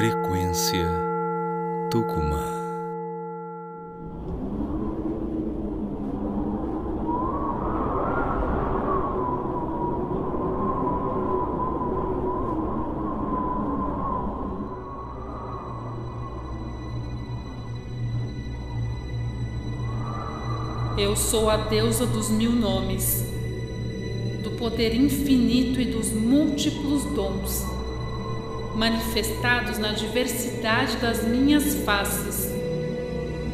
Frequência Tucumã. Eu sou a deusa dos mil nomes, do poder infinito e dos múltiplos dons, manifestados na diversidade das minhas faces,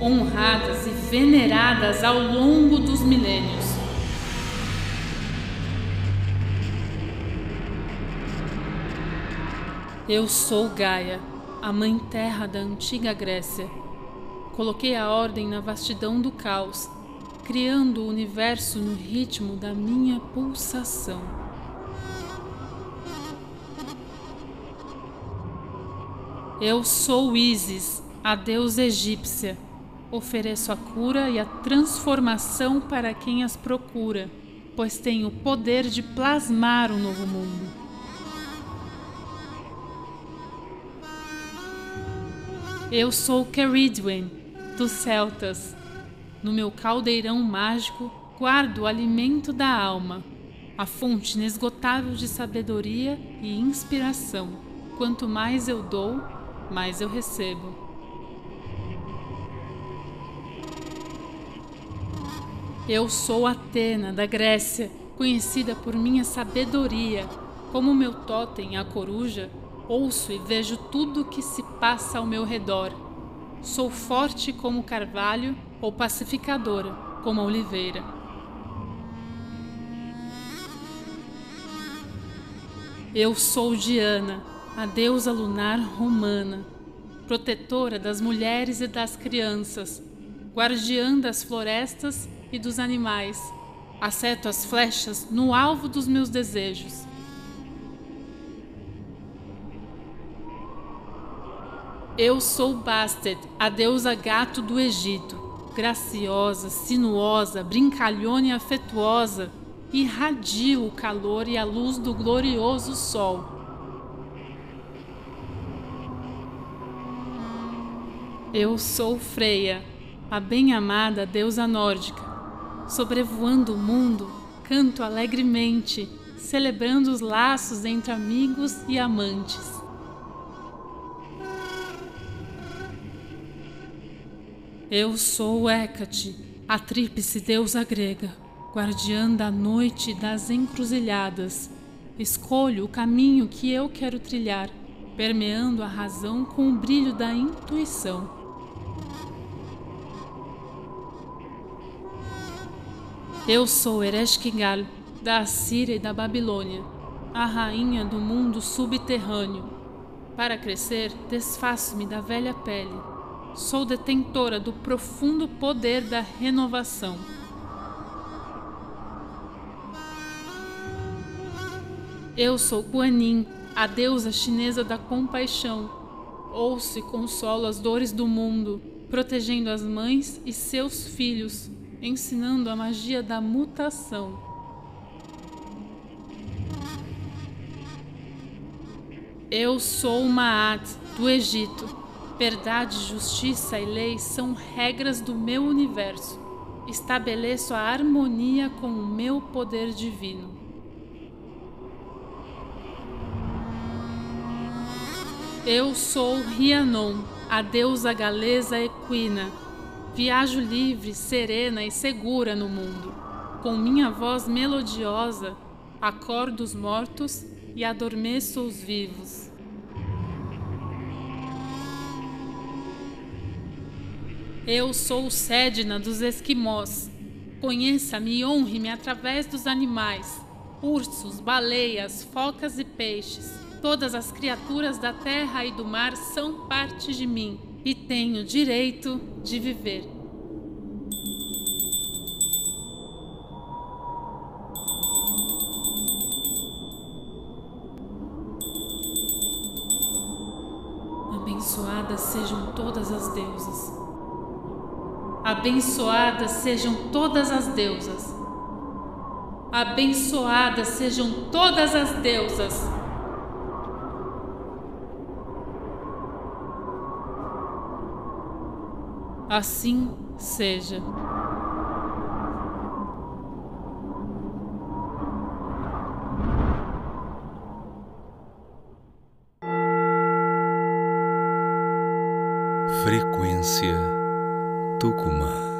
honradas e veneradas ao longo dos milênios. Eu sou Gaia, a mãe terra da antiga Grécia. Coloquei a ordem na vastidão do caos criando o universo no ritmo da minha pulsação. Eu sou Isis, a deusa egípcia. Ofereço a cura e a transformação para quem as procura, pois tenho o poder de plasmar um novo mundo. Eu sou Keridwen, dos Celtas, no meu caldeirão mágico guardo o alimento da alma, a fonte inesgotável de sabedoria e inspiração. Quanto mais eu dou, mais eu recebo. Eu sou Atena, da Grécia, conhecida por minha sabedoria. Como meu totem, a coruja, ouço e vejo tudo o que se passa ao meu redor. Sou forte como carvalho ou pacificadora, como a oliveira. Eu sou Diana, a deusa lunar romana, protetora das mulheres e das crianças, guardiã das florestas e dos animais. Acerto as flechas no alvo dos meus desejos. Eu sou Bastet, a deusa gato do Egito graciosa, sinuosa, brincalhona e afetuosa, irradio o calor e a luz do glorioso sol. Eu sou Freia, a bem-amada deusa nórdica. Sobrevoando o mundo, canto alegremente, celebrando os laços entre amigos e amantes. Eu sou Hecate, a tríplice deusa grega, guardiã da noite e das encruzilhadas. Escolho o caminho que eu quero trilhar, permeando a razão com o brilho da intuição. Eu sou Ereshkigal, da Assíria e da Babilônia, a rainha do mundo subterrâneo. Para crescer, desfaço-me da velha pele sou detentora do profundo poder da renovação. Eu sou Guanin, a deusa chinesa da compaixão. Ouço e consolo as dores do mundo, protegendo as mães e seus filhos, ensinando a magia da mutação. Eu sou Maat, do Egito, Verdade, justiça e lei são regras do meu universo. Estabeleço a harmonia com o meu poder divino. Eu sou Rhiannon, a deusa galesa equina. Viajo livre, serena e segura no mundo. Com minha voz melodiosa, acordo os mortos e adormeço os vivos. Eu sou o Sedna dos esquimós. Conheça-me e honre-me através dos animais: ursos, baleias, focas e peixes. Todas as criaturas da terra e do mar são parte de mim e tenho direito de viver. Abençoadas sejam todas as deusas. Abençoadas sejam todas as deusas. Abençoadas sejam todas as deusas. Assim seja. Frequência Tucumã.